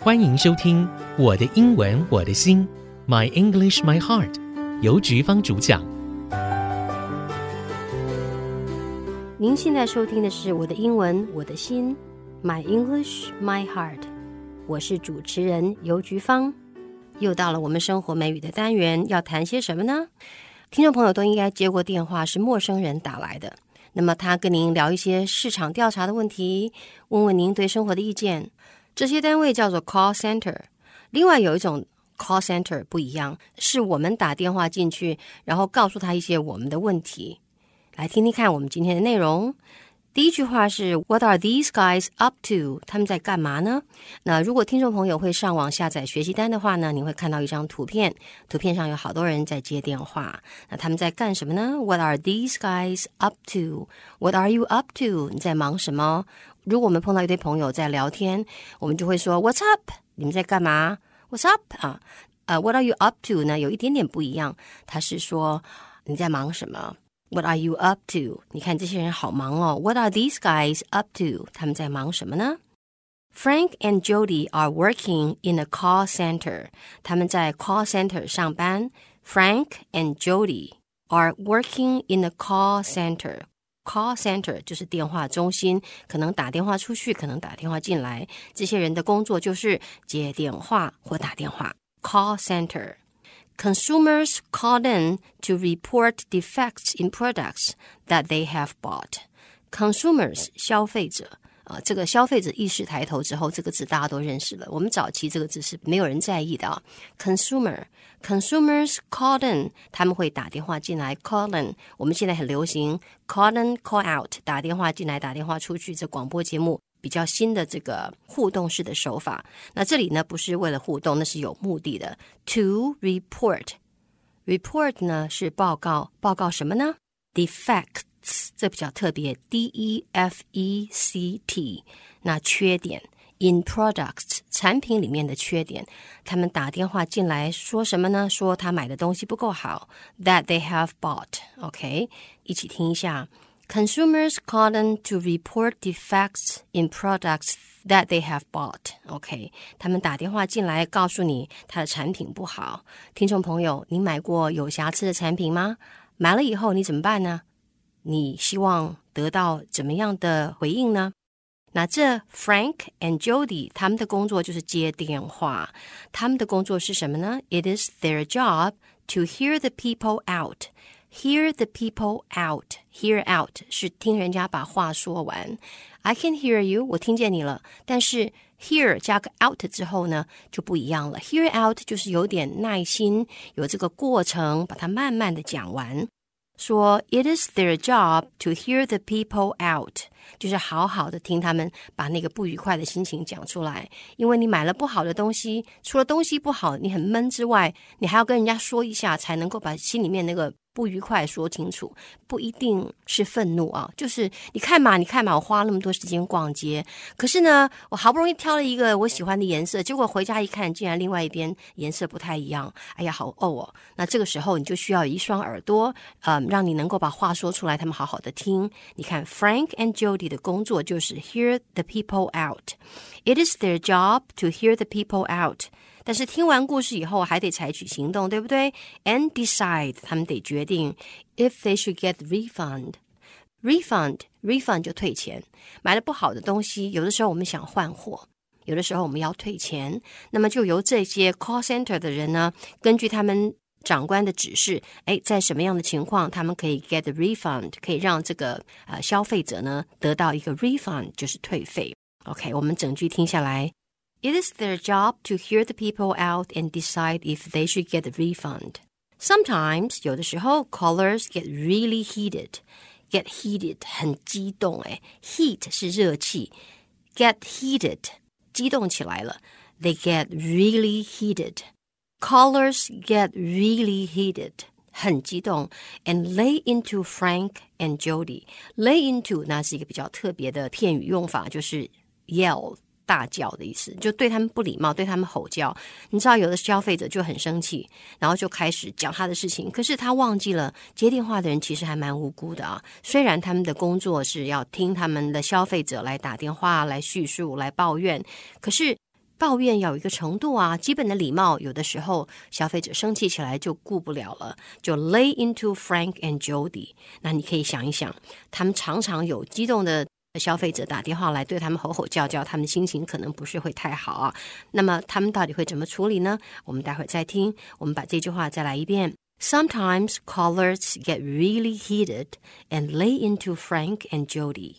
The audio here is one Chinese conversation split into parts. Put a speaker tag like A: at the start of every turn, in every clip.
A: 欢迎收听《我的英文我的心》，My English My Heart，由菊芳主讲。
B: 您现在收听的是《我的英文我的心》，My English My Heart，我是主持人游菊芳。又到了我们生活美语的单元，要谈些什么呢？听众朋友都应该接过电话，是陌生人打来的。那么他跟您聊一些市场调查的问题，问问您对生活的意见。这些单位叫做 call center，另外有一种 call center 不一样，是我们打电话进去，然后告诉他一些我们的问题。来听听看我们今天的内容。第一句话是 What are these guys up to？他们在干嘛呢？那如果听众朋友会上网下载学习单的话呢，你会看到一张图片，图片上有好多人在接电话。那他们在干什么呢？What are these guys up to？What are you up to？你在忙什么？如果我们碰到一堆朋友在聊天，我们就会说 What's up？你们在干嘛？What's up？啊，呃，What are you up to 呢？有一点点不一样，他是说你在忙什么 ？What are you up to？你看这些人好忙哦。What are these guys up to？他们在忙什么呢？Frank and Jody are working in a call center。他们在 call center 上班。Frank and Jody are working in a call center。Call center 就是电话中心，可能打电话出去，可能打电话进来。这些人的工作就是接电话或打电话。Call center. Consumers call in to report defects in products that they have bought. Consumers 消费者。啊，这个消费者意识抬头之后，这个字大家都认识了。我们早期这个字是没有人在意的啊。Consumer，consumers call in，他们会打电话进来。Call in，我们现在很流行 call in call out，打电话进来，打电话出去。这广播节目 比较新的这个互动式的手法。那这里呢，不是为了互动，那是有目的的。To report，report 呢是报告，报告什么呢？Defects，。这比较特别，D E F E C T，那缺点，in products 产品里面的缺点，他们打电话进来说什么呢？说他买的东西不够好，that they have bought，OK，一起听一下 ，consumers call in to report defects in products that they have bought，OK，okay？他们打电话进来告诉你他的产品不好。听众朋友，你买过有瑕疵的产品吗？买了以后你怎么办呢？你希望得到怎么样的回应呢？那这 Frank and Jody 他们的工作就是接电话，他们的工作是什么呢？It is their job to hear the people out. Hear the people out. Hear out 是听人家把话说完。I can hear you，我听见你了。但是 hear 加个 out 之后呢，就不一样了。Hear out 就是有点耐心，有这个过程，把它慢慢的讲完。说，It is their job to hear the people out，就是好好的听他们把那个不愉快的心情讲出来。因为你买了不好的东西，除了东西不好，你很闷之外，你还要跟人家说一下，才能够把心里面那个。不愉快说清楚，不一定是愤怒啊，就是你看嘛，你看嘛，我花那么多时间逛街，可是呢，我好不容易挑了一个我喜欢的颜色，结果回家一看，竟然另外一边颜色不太一样，哎呀，好怄哦。那这个时候你就需要一双耳朵，嗯，让你能够把话说出来，他们好好的听。你看，Frank and Joe Jody 的工作就是 hear the people out. It is their job to hear the people out. 但是听完故事以后，还得采取行动，对不对？And decide，他们得决定 if they should get refund。refund，refund 就退钱。买了不好的东西，有的时候我们想换货，有的时候我们要退钱，那么就由这些 call center 的人呢，根据他们 长官的指示，诶，在什么样的情况，他们可以 get refund，可以让这个呃消费者呢得到一个 refund，就是退费。OK，我们整句听下来。It is their job to hear the people out and decide if they should get a refund. Sometimes 有的时候 callers get really heated. Get heated 很激动诶 Heat 是热气，get heated 激动起来了。They get really heated. Callers get really heated 很激动，and lay into Frank and Jody. Lay into 那是一个比较特别的片语用法，就是 yell。大叫的意思，就对他们不礼貌，对他们吼叫。你知道，有的消费者就很生气，然后就开始讲他的事情。可是他忘记了，接电话的人其实还蛮无辜的啊。虽然他们的工作是要听他们的消费者来打电话、来叙述、来抱怨，可是抱怨要有一个程度啊，基本的礼貌，有的时候消费者生气起来就顾不了了，就 lay into Frank and Jody。那你可以想一想，他们常常有激动的。消费者打电话来对他们吼吼叫叫，他们的心情可能不是会太好啊。那么他们到底会怎么处理呢？我们待会儿再听。我们把这句话再来一遍：Sometimes callers get really heated and lay into Frank and Jody.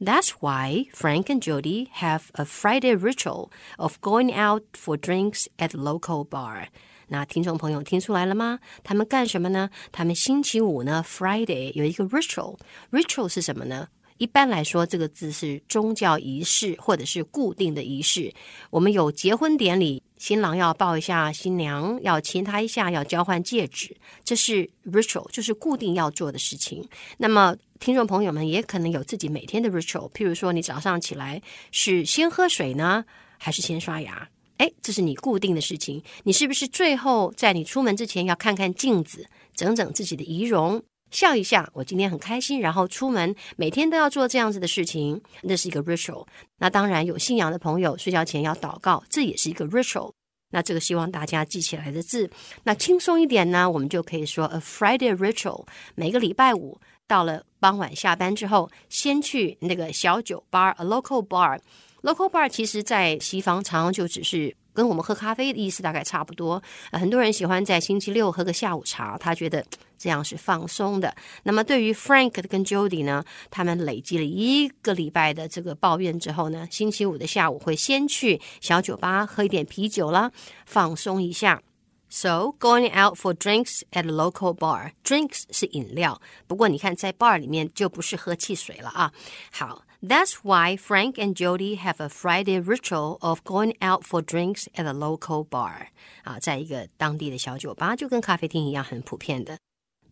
B: That's why Frank and Jody have a Friday ritual of going out for drinks at local bar. 那听众朋友听出来了吗？他们干什么呢？他们星期五呢，Friday 有一个 ritual。ritual 是什么呢？ 一般来说，这个字是宗教仪式或者是固定的仪式。我们有结婚典礼，新郎要抱一下新娘，要亲她一下，要交换戒指，这是 ritual，就是固定要做的事情。那么，听众朋友们也可能有自己每天的 ritual，譬如说，你早上起来是先喝水呢，还是先刷牙？哎，这是你固定的事情。你是不是最后在你出门之前要看看镜子，整整自己的仪容？笑一下，我今天很开心，然后出门，每天都要做这样子的事情，那是一个 ritual。那当然有信仰的朋友，睡觉前要祷告，这也是一个 ritual。那这个希望大家记起来的字。那轻松一点呢，我们就可以说 a Friday ritual。每个礼拜五到了傍晚下班之后，先去那个小酒吧，a local bar。local bar 其实在西方常常就只是。跟我们喝咖啡的意思大概差不多。很多人喜欢在星期六喝个下午茶，他觉得这样是放松的。那么对于 Frank 跟 Jody 呢，他们累积了一个礼拜的这个抱怨之后呢，星期五的下午会先去小酒吧喝一点啤酒啦，放松一下。So going out for drinks at a local bar. Drinks 是饮料，不过你看在 bar 里面就不是喝汽水了啊。好。That's why Frank and Jody have a Friday ritual of going out for drinks at a local bar. 啊，在一个当地的小酒吧，就跟咖啡厅一样，很普遍的。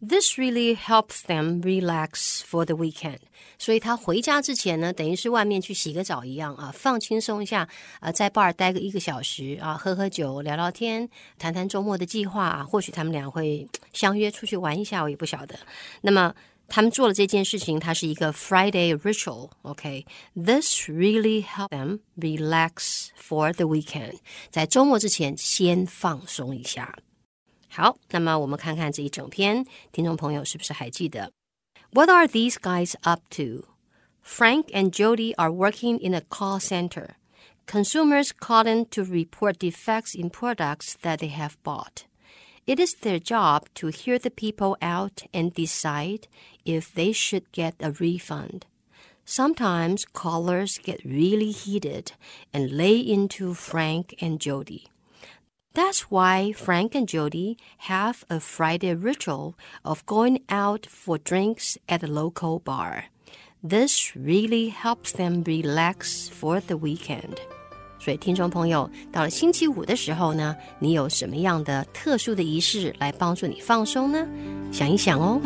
B: This really helps them relax for the weekend. 所以他回家之前呢，等于是外面去洗个澡一样啊，放轻松一下啊，在 bar 待个一个小时啊，喝喝酒，聊聊天，谈谈周末的计划啊。或许他们俩会相约出去玩一下，我也不晓得。那么。 他们做了这件事情，它是一个 Friday ritual。OK，this really help them relax for the weekend。在周末之前，先放松一下。好，那么我们看看这一整篇，听众朋友是不是还记得？What are these guys up to? Frank and Jody are working in a call center. Consumers call in to report defects in products that they have bought. It is their job to hear the people out and decide if they should get a refund. Sometimes callers get really heated and lay into Frank and Jody. That's why Frank and Jody have a Friday ritual of going out for drinks at a local bar. This really helps them relax for the weekend. 所以，听众朋友，到了星期五的时候呢，你有什么样的特殊的仪式来帮助你放松呢？想一想哦。